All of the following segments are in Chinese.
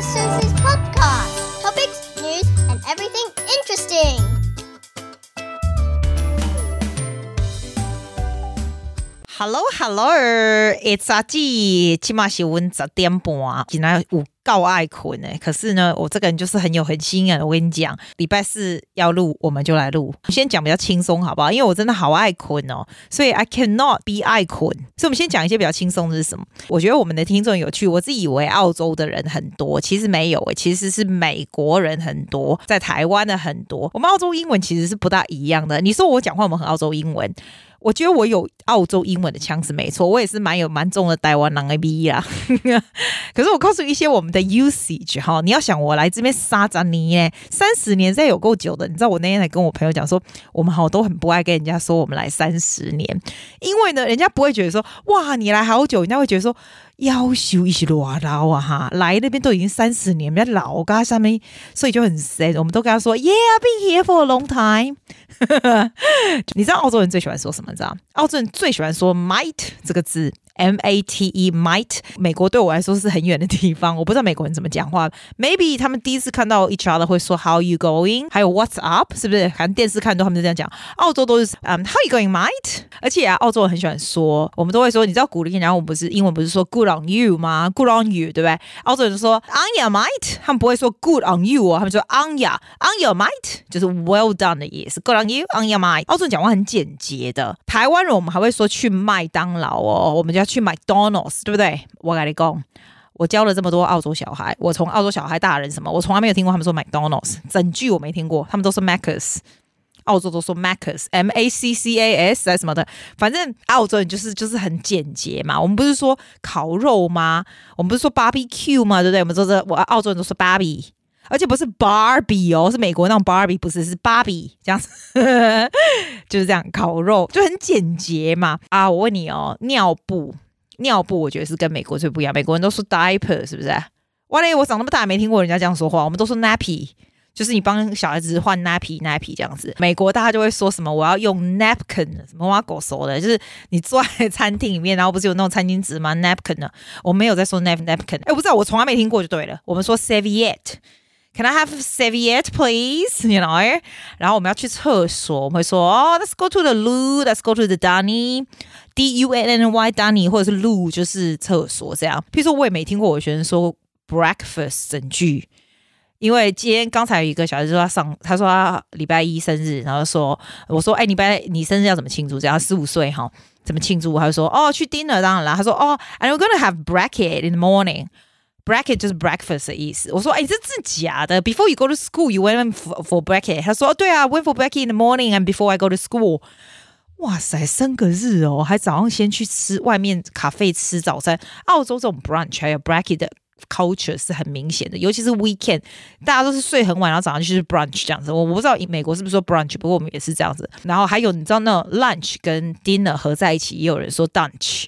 Susie's podcast. Topics, news, and everything interesting. Hello, Hello, it's 阿季，起码是温十点半，今天有 告爱困诶。可是呢，我这个人就是很有恒心啊。我跟你讲，礼拜四要录，我们就来录。先讲比较轻松，好不好？因为我真的好爱困哦，所以 I cannot be 爱困。所以，我们先讲一些比较轻松的是什么？我觉得我们的听众有趣。我自以为澳洲的人很多，其实没有诶，其实是美国人很多，在台湾的很多。我们澳洲英文其实是不大一样的。你说我讲话，我们很澳洲英文。我觉得我有澳洲英文的腔是没错，我也是蛮有蛮重的台湾人的味啊。可是我告诉一些我们的 usage 哈，你要想我来这边撒着你耶，三十年在有够久的。你知道我那天还跟我朋友讲说，我们好都很不爱跟人家说我们来三十年，因为呢，人家不会觉得说哇你来好久，人家会觉得说。夭寿一些多老啊哈，来那边都已经三十年，比较老噶上面，所以就很 sad。我们都跟他说，Yeah, been here for a long time。你知道澳洲人最喜欢说什么？你知道？澳洲人最喜欢说 might 这个字。M A T E might，美国对我来说是很远的地方，我不知道美国人怎么讲话。Maybe 他们第一次看到 each other 会说 How you going？还有 What's up？是不是？反正电视看到他们就这样讲。澳洲都是嗯、How you going，might？而且啊，澳洲人很喜欢说，我们都会说，你知道鼓励，然后我们不是英文不是说 Good on you 吗？Good on you，对不对？澳洲人就说 On your might，他们不会说 Good on you 哦，他们说 On your On your might，就是 Well done 的意思。Good on you，On your might。澳洲人讲话很简洁的。台湾人我们还会说去麦当劳哦，我们就要去 McDonald's，对不对？我跟你讲，我教了这么多澳洲小孩，我从澳洲小孩大人什么，我从来没有听过他们说 McDonald's，整句我没听过，他们都说 Macca's，澳洲都说 Macca's，M A C C A S 还是什么的，反正澳洲人就是就是很简洁嘛。我们不是说烤肉吗？我们不是说 barbecue 吗？对不对？我们说这我澳洲人都说 Barbie。而且不是 Barbie 哦，是美国那种 Barbie，不是是 Barbie 这样子，就是这样烤肉就很简洁嘛。啊，我问你哦，尿布尿布，我觉得是跟美国最不一样。美国人都说 diaper，是不是？哇嘞，我长那么大没听过人家这样说话。我们都说 nappy，就是你帮小孩子换 nappy nappy 这样子。美国大家就会说什么我要用 napkin，什么挖狗手的，就是你坐在餐厅里面，然后不是有那种餐巾纸吗？napkin 呢？我没有在说 nap napkin，哎，我不知道，我从来没听过就对了。我们说 serviette。Can I have serviette, please? You know，然后我们要去厕所，我们会说哦、let's go to the loo, Let's go to the dunny, D U N N Y dunny，或者是 loo 就是厕所这样。譬如说，我也没听过我学生说 breakfast 整句，因为今天刚才有一个小孩说他上，他说他礼拜一生日，然后说我说哎，礼拜你生日要怎么庆祝？这样十五岁哈，怎么庆祝？他就说哦，去 dinner 当然了。他说哦，I'm gonna have bracket in the morning。Bracket 就是 breakfast 的意思。我说，哎，这是假的。Before you go to school, you went for for bracket。他说，哦，对啊，went for bracket in the morning and before I go to school。哇塞，生个日哦，还早上先去吃外面咖啡吃早餐。澳洲这种 brunch 还有 bracket 的 culture 是很明显的，尤其是 weekend，大家都是睡很晚，然后早上就是 brunch 这样子。我我不知道美国是不是说 brunch，不过我们也是这样子。然后还有你知道那 lunch 跟 dinner 合在一起，也有人说 dunch。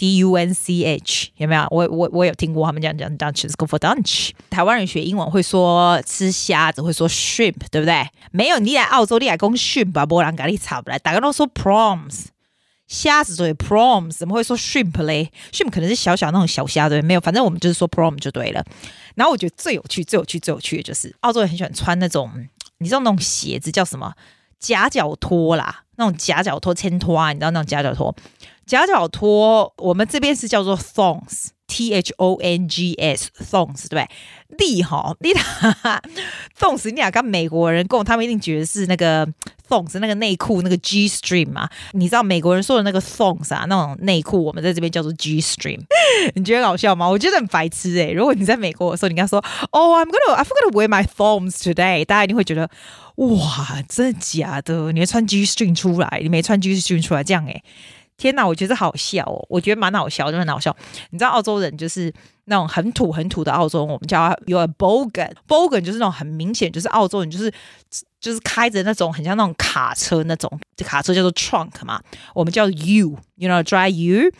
D U N C H 有没有？我我我有听过他们讲讲 Dunch，is go for Dunch。台湾人学英文会说吃虾子，会说 shrimp，对不对？没有，你来澳洲，你来讲 shrimp 吧，不然咖喱差不来。大家都说 prawns，虾子所以 prawns，怎么会说 shrimp 嘞？shrimp 可能是小小那种小虾，对，没有，反正我们就是说 prom 就对了。然后我觉得最有趣、最有趣、最有趣的就是澳洲人很喜欢穿那种，你知道那种鞋子叫什么？夹脚拖啦，那种夹脚拖、千拖啊，你知道那种夹脚拖？夹脚拖，我们这边是叫做 thongs，t h o n g s，thongs 对不对？厉害，你哈 thongs，你俩跟美国人共，他们一定觉得是那个 thongs 那个内裤那个 G string 嘛？你知道美国人说的那个 thongs 啊，那种内裤，我们在这边叫做 G string。你觉得搞笑吗？我觉得很白痴哎、如果你在美国的时候，你跟他说，Oh, I'm gonna, I forgot to wear my thongs today，大家一定会觉得，哇，真的假的？你会穿 G string 出来？你没穿 G string 出来，这样哎、天哪，我觉得好笑哦！我觉得蛮好笑，就很好笑。你知道澳洲人就是那种很土很土的澳洲人，我们叫他 you are bogan，bogan 就是那种很明显就是澳洲人就是就是开着那种很像那种卡车那种卡车叫做 trunk 嘛，我们叫 U，you know drive U。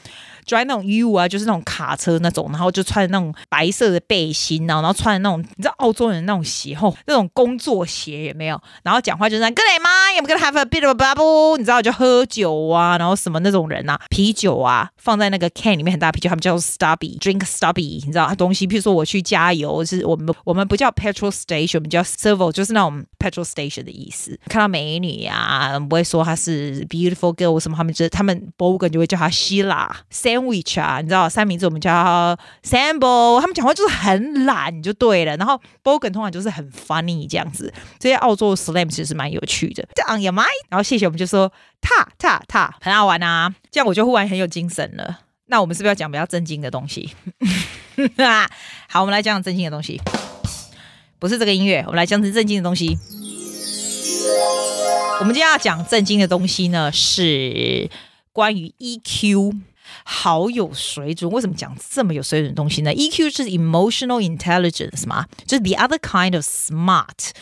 drive 那种 U 啊，就是那种卡车那种，然后就穿那种白色的背心，然后然后穿那种你知道澳洲人那种鞋后那种工作鞋有没有？然后讲话就是 Good day, ma, I'm gonna have a bit of a bubble，你知道就喝酒啊，然后什么那种人啊，啤酒啊放在那个 can 里面很大啤酒，他们叫做 stubby，drink stubby，你知道东西，譬如说我去加油，是我们我们不叫 petrol station，我们叫 servo，就是那种 petrol station 的意思。看到美女啊，不会说她是 beautiful girl 什么，他们就是他们 Bogan 就会叫她希腊。Sandwich 啊，你知道三明治我们叫 Sambo，他们讲话就是很懒就对了。然后 Bogan 通常就是很 funny 这样子，这些澳洲 slang 其实蛮有趣的。这 on your mind，然后谢谢我们就说踏踏踏，很好玩啊。这样我就忽然很有精神了。那我们是不是要讲比较正经的东西？好，我们来讲讲正经的东西，不是这个音乐，我们来讲讲正经的东西。我们今天要讲正经的东西呢，是关于 EQ。好有水准！为什么讲这么有水准的东西呢？EQ 是 emotional intelligence 嘛，就是 the other kind of smart。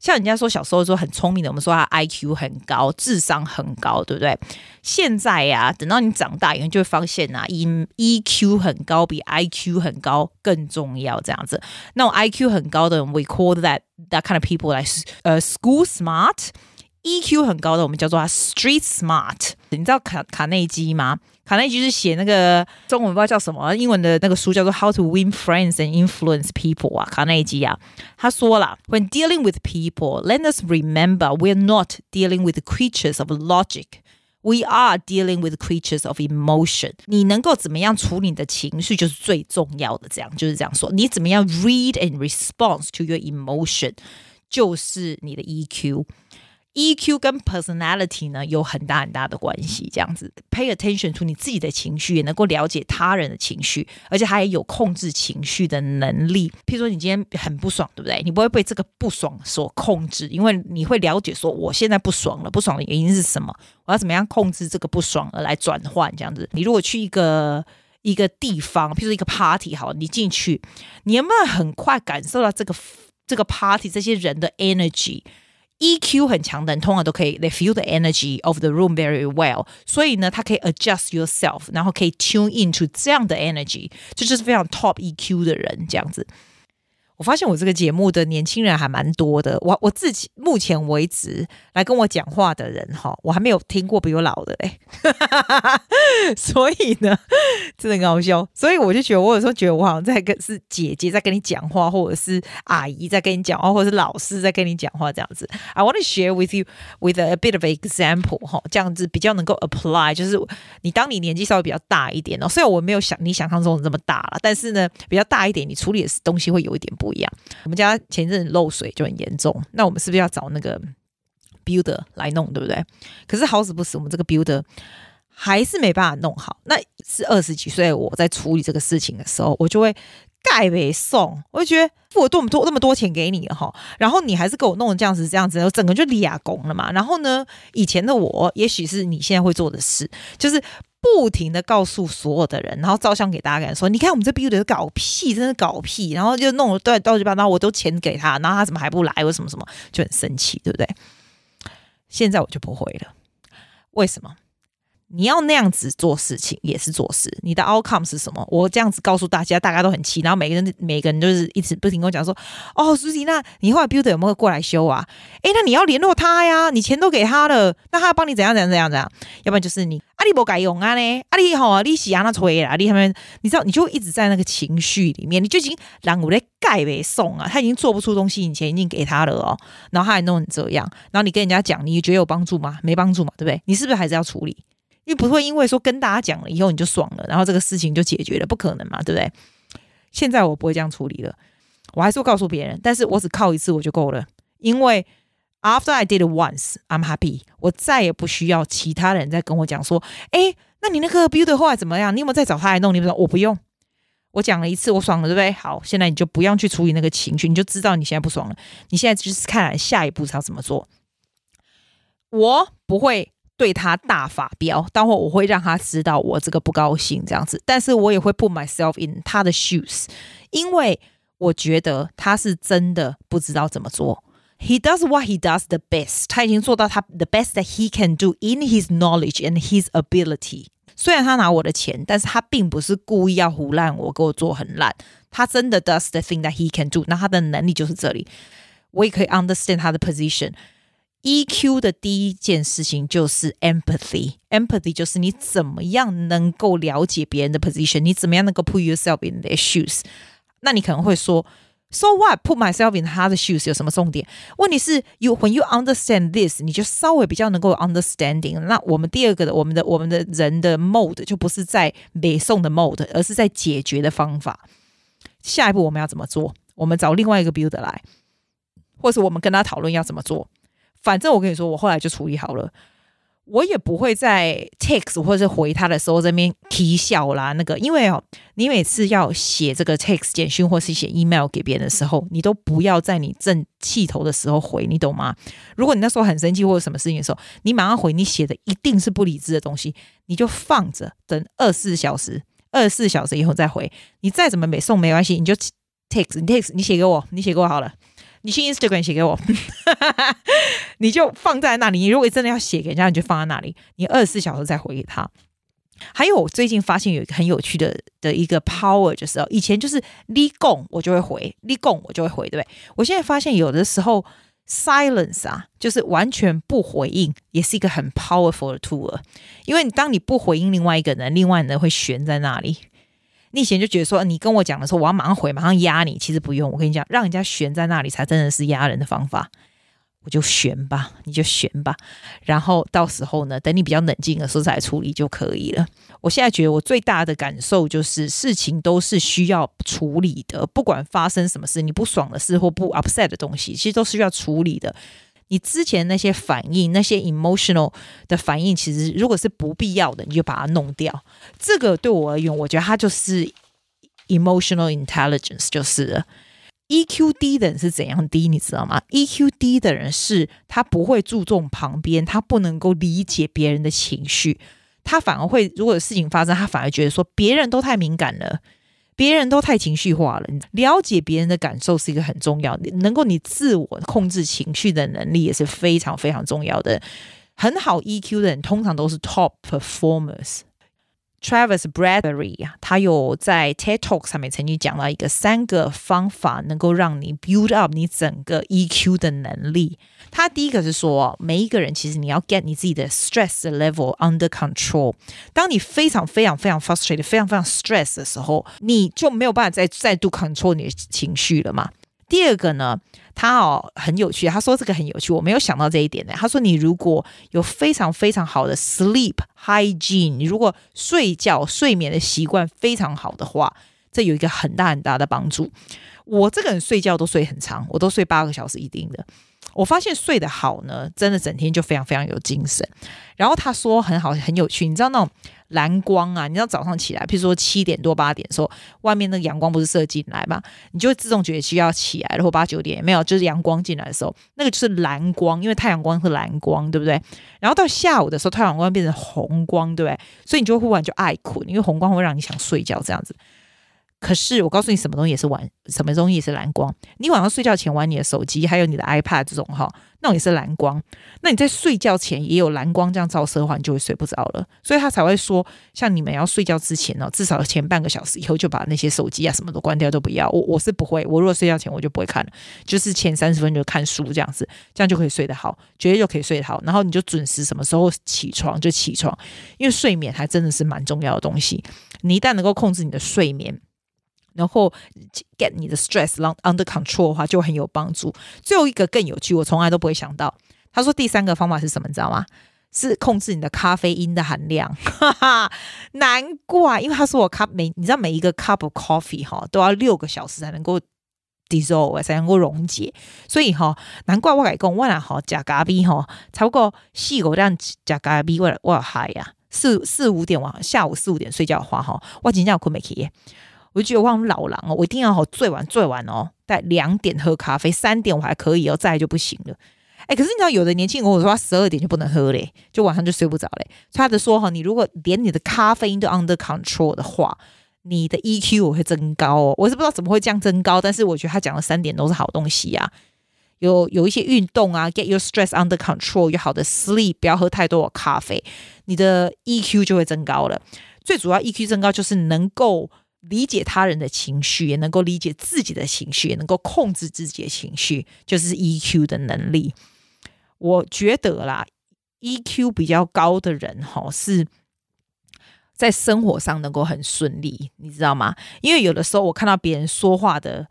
像人家说小时候说很聪明的，我们说他 IQ 很高，智商很高，对不对？现在呀、等到你长大以后，就会发现呐啊，EQ 很高比 IQ 很高更重要。这样子，那种 IQ 很高的人，we call that that kind of people like 呃、school smart。EQ 很高的，我们叫做他 street smart。你知道卡卡内基吗？卡内基是写那个中文不知道叫什么，英文的那个书叫做《How to Win Friends and Influence People》啊。卡内基啊，他说了：“When dealing with people, let us remember we're not dealing with creatures of logic, we are dealing with creatures of emotion。你能够怎么样处理你的情绪，就是最重要的。这样就是这样说，你怎么样 read and response to your emotion，就是你的 EQ。” EQ 跟 personality 呢有很大很大的关系，这样子 pay attention to 你自己的情绪，也能够了解他人的情绪，而且他也有控制情绪的能力。譬如说你今天很不爽，对不对？你不会被这个不爽所控制，因为你会了解说我现在不爽了，不爽的原因是什么？我要怎么样控制这个不爽而来转换这样子？你如果去一个一个地方，譬如说一个 party，好，你进去，你有没有很快感受到这个这个 party 这些人的 energy？energy？EQ 很强的人通常都可以，they feel the energy of the room very well。所以呢，他可以 adjust yourself，然后可以 tune into 这样的 energy，这就是非常 top EQ 的人这样子。 我发现我这个节目的年轻人还蛮多的，我我自己目前为止来跟我讲话的人哈，我还没有听过比我老的嘞，所以呢，真的很搞笑。所以我就觉得，我有时候觉得我好像在跟是姐姐在跟你讲话，或者是阿姨在跟你讲话，或者是老师在跟你讲话这样子。I want to share with you with a bit of example 哈，这样子比较能够 apply，就是你当你年纪稍微比较大一点哦，虽然我没有想你想象中的这么大了，但是呢，比较大一点，你处理的东西会有一点不一样，我们家前一阵子漏水就很严重，那我们是不是要找那个 builder 来弄，对不对？可是好死不死，我们这个 builder 还是没办法弄好。那是二十几岁我在处理这个事情的时候，我就会盖被送，我就觉得付了多么多那么多钱给你哈，然后你还是给我弄的这样子这样子，我整个就俩工了嘛。然后呢，以前的我，也许是你现在会做的事，就是。不停的告诉所有的人，然后照相给大家看，说你看我们这 build 搞屁，真的搞屁，然后就弄了对到这边，然后我都钱给他，然后他怎么还不来，我什么什么就很生气，对不对？现在我就不会了，为什么？你要那样子做事情也是做事，你的 outcome 是什么？我这样子告诉大家，大家都很气，然后每个人每个人就是一直不停跟我讲说：“哦，苏迪，那你后来 builder 有没有过来修啊？诶，那你要联络他呀，你钱都给他了，那他要帮你怎样怎样怎样怎样？要不然就是你阿里不改用啊呢？阿里好，你洗啊那吹啊，你他们你知道，你就一直在那个情绪里面，你就已经让我的盖被送啊，他已经做不出东西，你钱已经给他了哦，然后他还弄成这样，然后你跟人家讲，你觉得有帮助吗？没帮助嘛，对不对？你是不是还是要处理？因为不会因为说跟大家讲了以后你就爽了，然后这个事情就解决了，不可能嘛，对不对？现在我不会这样处理了，我还是会告诉别人，但是我只靠一次我就够了，因为 after I did once, I'm happy，我再也不需要其他人再跟我讲说，哎，那你那个 builder 后来怎么样？你有没有再找他来弄？你不知道，我不用，我讲了一次，我爽了，对不对？好，现在你就不用去处理那个情绪，你就知道你现在不爽了，你现在就是看下一步是要怎么做，我不会。对他大发飙，待会我会让他知道我这个不高兴这样子，但是我也会 put myself in 他的 shoes，因为我觉得他是真的不知道怎么做。He does what he does the best，他已经做到他 the best that he can do in his knowledge and his ability。虽然他拿我的钱，但是他并不是故意要胡烂我，给我做很烂。他真的 does the thing that he can do，那他的能力就是这里。我也可以 understand 他的 position。EQ 的第一件事情就是 empathy，empathy 就是你怎么样能够了解别人的 position，你怎么样能够 put yourself in their shoes。那你可能会说，So what？Put myself in 他的 shoes 有什么重点？问题是，you when you understand this，你就稍微比较能够 understanding。那我们第二个的，我们的我们的人的 mode 就不是在北宋的 mode，而是在解决的方法。下一步我们要怎么做？我们找另外一个 builder 来，或是我们跟他讨论要怎么做。反正我跟你说，我后来就处理好了，我也不会在 text 或者是回他的时候这边啼笑啦。那个，因为哦，你每次要写这个 text 简讯或是写 email 给别人的时候，你都不要在你正气头的时候回，你懂吗？如果你那时候很生气或者什么事情的时候，你马上回，你写的一定是不理智的东西，你就放着，等二十四小时，二十四小时以后再回。你再怎么没送没关系，你就 text，你 text，你写给我，你写给我好了。你去 Instagram 写给我，你就放在那里。你如果真的要写给人家，你就放在那里。你二十四小时再回给他。还有，我最近发现有一个很有趣的的一个 power，就是哦，以前就是你讲我就会回，你讲我就会回，对不对？我现在发现有的时候 silence 啊，就是完全不回应，也是一个很 powerful 的 tool。因为当你不回应另外一个人，另外人会悬在那里。你以前就觉得说，你跟我讲的时候，我要马上回，马上压你。其实不用，我跟你讲，让人家悬在那里，才真的是压人的方法。我就悬吧，你就悬吧。然后到时候呢，等你比较冷静的时候再处理就可以了。我现在觉得我最大的感受就是，事情都是需要处理的，不管发生什么事，你不爽的事或不 upset 的东西，其实都是需要处理的。你之前那些反应，那些 emotional 的反应，其实如果是不必要的，你就把它弄掉。这个对我而言，我觉得它就是 emotional intelligence，就是。EQ 低的人是怎样低，你知道吗？EQ 低的人是他不会注重旁边，他不能够理解别人的情绪，他反而会，如果有事情发生，他反而觉得说别人都太敏感了。别人都太情绪化了，了解别人的感受是一个很重要的，能够你自我控制情绪的能力也是非常非常重要的。很好 EQ 的人通常都是 top performers。Travis Bradberry 啊，他有在 TED Talk 上面曾经讲到一个三个方法，能够让你 build up 你整个 EQ 的能力。他第一个是说，每一个人其实你要 get 你自己的 stress level under control。当你非常非常非常 frustrated、非常非常 stress 的时候，你就没有办法再再度 control 你的情绪了嘛。第二个呢，他哦很有趣，他说这个很有趣，我没有想到这一点呢。他说你如果有非常非常好的 sleep hygiene，你如果睡觉睡眠的习惯非常好的话，这有一个很大很大的帮助。我这个人睡觉都睡很长，我都睡八个小时一定的。我发现睡得好呢，真的整天就非常非常有精神。然后他说很好，很有趣，你知道那种蓝光啊，你知道早上起来，譬如说七点多八点的时候，外面那个阳光不是射进来嘛，你就会自动觉得需要起来然后八九点没有，就是阳光进来的时候，那个就是蓝光，因为太阳光是蓝光，对不对？然后到下午的时候，太阳光变成红光，对不对？所以你就会忽然就爱困，因为红光会让你想睡觉这样子。可是我告诉你，什么东西也是玩，什么东西也是蓝光。你晚上睡觉前玩你的手机，还有你的 iPad 这种哈，那种也是蓝光。那你在睡觉前也有蓝光这样照射的话，你就会睡不着了。所以他才会说，像你们要睡觉之前呢，至少前半个小时以后就把那些手机啊什么都关掉，都不要。我我是不会，我如果睡觉前我就不会看了，就是前三十分钟就看书这样子，这样就可以睡得好，绝对就可以睡得好。然后你就准时什么时候起床就起床，因为睡眠还真的是蛮重要的东西。你一旦能够控制你的睡眠，然后 get 你的 stress under control 的话，就很有帮助。最后一个更有趣，我从来都不会想到。他说第三个方法是什么？你知道吗？是控制你的咖啡因的含量。哈哈，难怪，因为他说我 cup 每，你知道每一个 cup of coffee 哈都要六个小时才能够 dissolve 才能够溶解。所以哈，难怪我来讲，我俩哈加咖啡哈，超过四个这样加咖啡，我我嗨呀，四四五点晚下午四五点睡觉的话哈，我今天要困没起。我就觉得我像老狼哦，我一定要好最晚最晚哦，在两点喝咖啡，三点我还可以哦，再来就不行了。哎，可是你知道有的年轻人跟我说他十二点就不能喝嘞，就晚上就睡不着嘞。所以他的说哈，你如果连你的咖啡因都 under control 的话，你的 EQ 我会增高哦。我是不知道怎么会这样增高，但是我觉得他讲的三点都是好东西啊。有有一些运动啊，get your stress under control，有好的 sleep，不要喝太多的咖啡，你的 EQ 就会增高了。最主要 EQ 增高就是能够理解他人的情绪，也能够理解自己的情绪，也能够控制自己的情绪，就是 EQ 的能力。我觉得啦，EQ 比较高的人哈是。在生活上能够很顺利，你知道吗？因为有的时候我看到别人说话的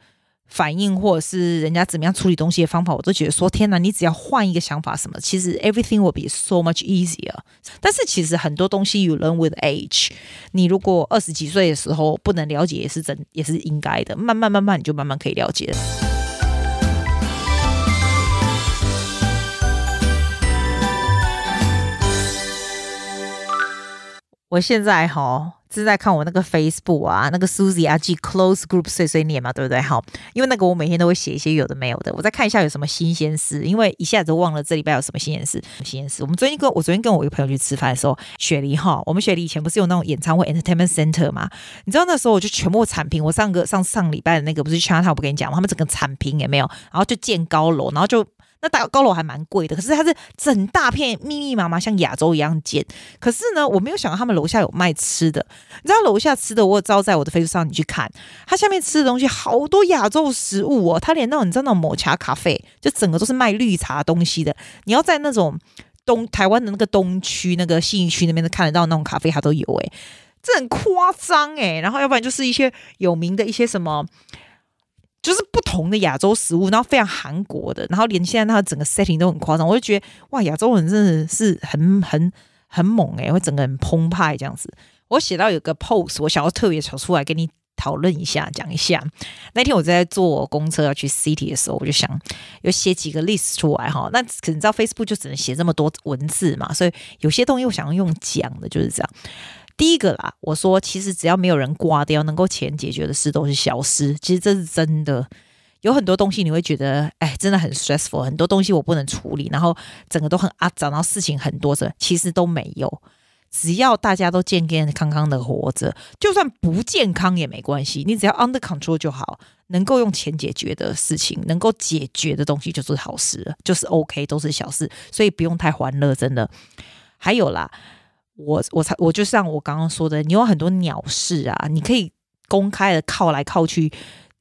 反应，或者是人家怎么样处理东西的方法，我都觉得说：天哪！你只要换一个想法，什么，其实 everything will be so much easier。但是其实很多东西 you learn with age。你如果二十几岁的时候不能了解，也是真，也是应该的。慢慢慢慢，你就慢慢可以了解。我现在哈正在看我那个 Facebook 啊，那个 Susie 阿 G Close Group 碎碎念嘛，对不对？好，因为那个我每天都会写一些有的没有的，我再看一下有什么新鲜事，因为一下子忘了这礼拜有什么新鲜事。新鲜事，我们昨天跟我昨天跟我一个朋友去吃饭的时候，雪梨哈，我们雪梨以前不是有那种演唱会 Entertainment Center 嘛？你知道那时候我就全部铲平，我上个上上礼拜的那个不是 China，我不跟你讲吗？他们整个铲平也没有，然后就建高楼，然后就。那大高楼还蛮贵的，可是它是整大片密密麻麻，像亚洲一样建。可是呢，我没有想到他们楼下有卖吃的。你知道楼下吃的，我招在我的 Facebook 上，你去看，它下面吃的东西好多亚洲食物哦。它连那种你知道那种抹茶咖啡，就整个都是卖绿茶东西的。你要在那种东台湾的那个东区那个信义区那边都看得到那种咖啡，它都有诶、欸，这很夸张诶。然后要不然就是一些有名的一些什么。就是不同的亚洲食物，然后非常韩国的，然后连现在它整个 setting 都很夸张，我就觉得哇，亚洲人真的是很很很猛诶，会整个人澎湃这样子。我写到有个 post，我想要特别找出来跟你讨论一下，讲一下。那天我在坐公车要去 city 的时候，我就想有写几个 list 出来哈。那可能知道 Facebook 就只能写这么多文字嘛，所以有些东西我想要用讲的，就是这样。第一个啦，我说其实只要没有人挂掉，能够钱解决的事都是小事。其实这是真的，有很多东西你会觉得，哎，真的很 stressful，很多东西我不能处理，然后整个都很阿杂，然后事情很多的，其实都没有。只要大家都健健康康的活着，就算不健康也没关系，你只要 under control 就好。能够用钱解决的事情，能够解决的东西就是好事，就是 OK，都是小事，所以不用太欢乐，真的。还有啦。我我才我就像我刚刚说的，你有很多鸟事啊，你可以公开的靠来靠去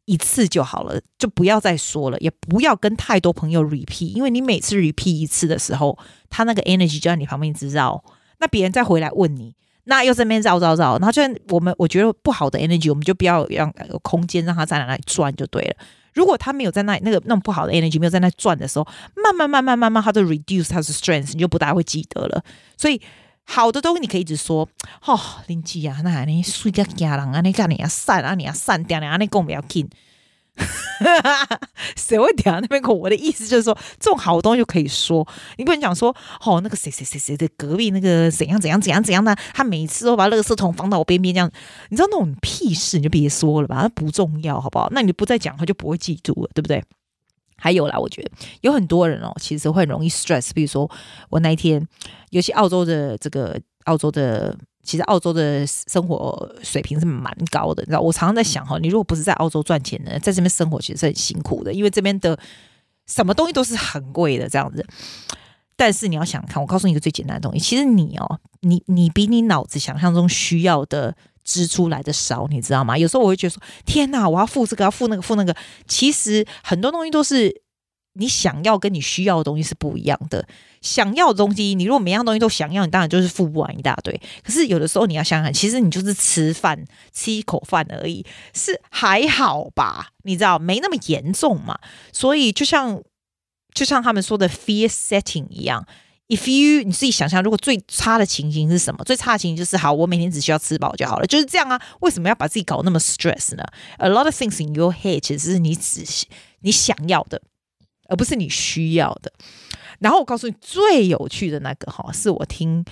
一次就好了，就不要再说了，也不要跟太多朋友 repeat，因为你每次 repeat 一次的时候，他那个 energy 就在你旁边一直绕，那别人再回来问你，那又在那边绕绕绕，然后就我们我觉得不好的 energy，我们就不要让有空间让他在那里转就对了。如果他没有在那那个那种不好的 energy 没有在那转的时候，慢慢慢慢慢慢，他就 reduce 他的 strength，你就不大会记得了，所以。好的东西你可以一直说，哦，林记啊，那你睡觉惊人啊，你看你要散啊，你要散掉，啊，你讲不要紧，谁会点？那边讲我的意思就是说，这种好东西就可以说，你不能讲说，哦，那个谁谁谁谁的隔壁那个怎样怎样怎样怎样的，他每次都把垃圾桶放到我边边这样，你知道那种屁事你就别说了吧，它不重要，好不好？那你不再讲，他就不会记住了，对不对？还有啦，我觉得有很多人哦，其实会很容易 stress。比如说我那一天，尤其澳洲的这个澳洲的，其实澳洲的生活水平是蛮高的。你知道，我常常在想哈，你如果不是在澳洲赚钱呢，在这边生活其实是很辛苦的，因为这边的什么东西都是很贵的这样子。但是你要想看，我告诉你一个最简单的东西，其实你哦，你你比你脑子想象中需要的。支出来的少，你知道吗？有时候我会觉得说：“天哪，我要付这个，要付那个，付那个。”其实很多东西都是你想要跟你需要的东西是不一样的。想要的东西，你如果每样东西都想要，你当然就是付不完一大堆。可是有的时候你要想想，其实你就是吃饭，吃一口饭而已，是还好吧？你知道，没那么严重嘛。所以就像就像他们说的 fear setting 一样。If you 你自己想象，如果最差的情形是什么？最差的情形就是好，我每天只需要吃饱就好了，就是这样啊。为什么要把自己搞那么 stress 呢？A lot of things in your head 其实是你只你想要的，而不是你需要的。然后我告诉你最有趣的那个哈，是我听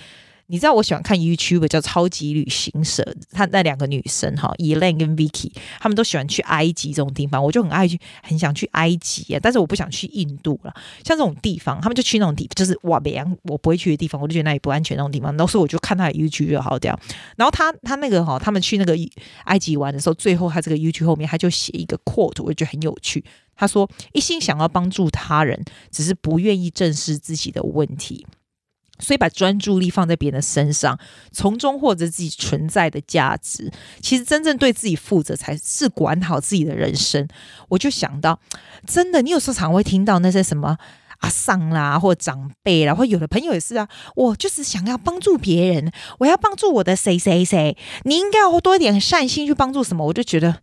你知道我喜欢看 YouTube 叫超级旅行社，他那两个女生哈，Elaine 跟 Vicky，他们都喜欢去埃及这种地方，我就很爱去，很想去埃及啊，但是我不想去印度了。像这种地方，他们就去那种地，就是哇，别样我不会去的地方，我就觉得那里不安全那种地方。然后所以我就看他的 YouTube 就好掉。然后他他那个哈，他们去那个埃及玩的时候，最后他这个 YouTube 后面他就写一个 quote，我觉得很有趣。他说：“一心想要帮助他人，只是不愿意正视自己的问题。”所以把专注力放在别人的身上，从中获得自己存在的价值。其实真正对自己负责，才是管好自己的人生。我就想到，真的，你有时候常会听到那些什么阿桑啦，或长辈啦，或有的朋友也是啊。我就是想要帮助别人，我要帮助我的谁谁谁。你应该要多一点善心去帮助什么？我就觉得。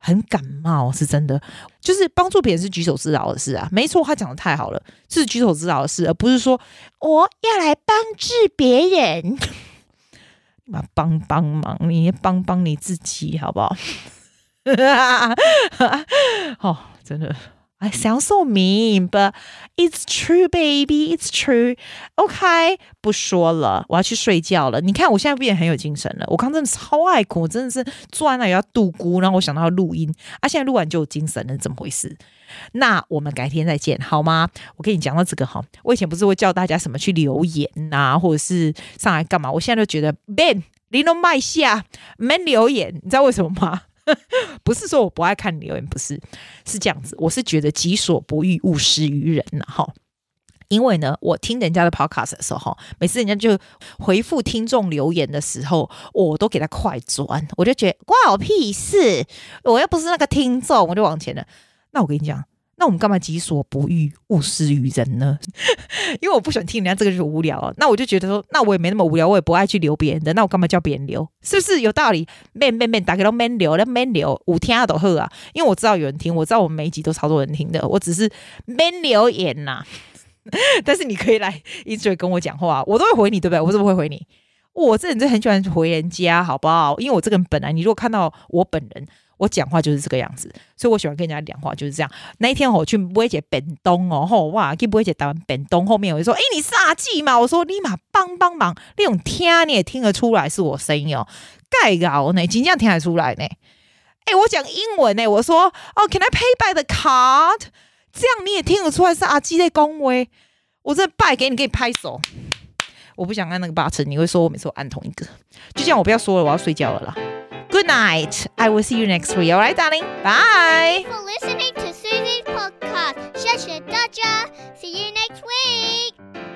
很感冒，是真的，就是帮助别人是举手之劳的事啊，没错，他讲的太好了，是举手之劳的事，而不是说我要来帮助别人，你嘛帮帮忙，你帮帮你自己好不好？哦，真的。I sound so mean, but it's true, baby. It's true. OK，不说了，我要去睡觉了。你看，我现在变得很有精神了。我刚真的超爱哭，我真的是坐在那里要度孤，然后我想到要录音啊，现在录完就有精神了，怎么回事？那我们改天再见，好吗？我跟你讲到这个哈，我以前不是会叫大家什么去留言呐、啊，或者是上来干嘛？我现在就觉得 Ben，你都麦下没留言，你知道为什么吗？不是说我不爱看留言，不是，是这样子。我是觉得己所不欲，勿施于人呐，哈。因为呢，我听人家的 podcast 的时候，每次人家就回复听众留言的时候，我都给他快转，我就觉得关我屁事。我又不是那个听众，我就往前了。那我跟你讲。那我们干嘛己所不欲，勿施于人呢？因为我不喜欢听人家这个就无聊啊。那我就觉得说，那我也没那么无聊，我也不爱去留别人的。那我干嘛叫别人留？是不是有道理？免免免，大家都免留，那 man 留，五天都好啊。因为我知道有人听，我知道我们每一集都超多人听的。我只是 man 留言呐、啊。但是你可以来一直跟我讲话，我都会回你，对不对？我是不是会回你？我这人真很喜欢回人家，好不好？因为我这个人本来，你如果看到我本人。我讲话就是这个样子，所以我喜欢跟人家讲话就是这样。那一天我去买一个便当哦，吼哇，去买一个台湾便当，后面我就说：“哎、你是阿季吗？”我说：“立马帮帮忙，那种听你也听得出来是我声音哦，盖搞呢，真这样听得出来呢。”哎，我讲英文呢，我说：“哦，Can I pay by the card？” 这样你也听得出来是阿季在恭维。我这拜给你，给你拍手。我不想按那个 button，你会说我每次我按同一个。就这样，我不要说了，我要睡觉了啦。good night. I will see you next week. All right, darling. Bye. Thanks for listening to Susie's podcast. Shasha Dodger. See you next week.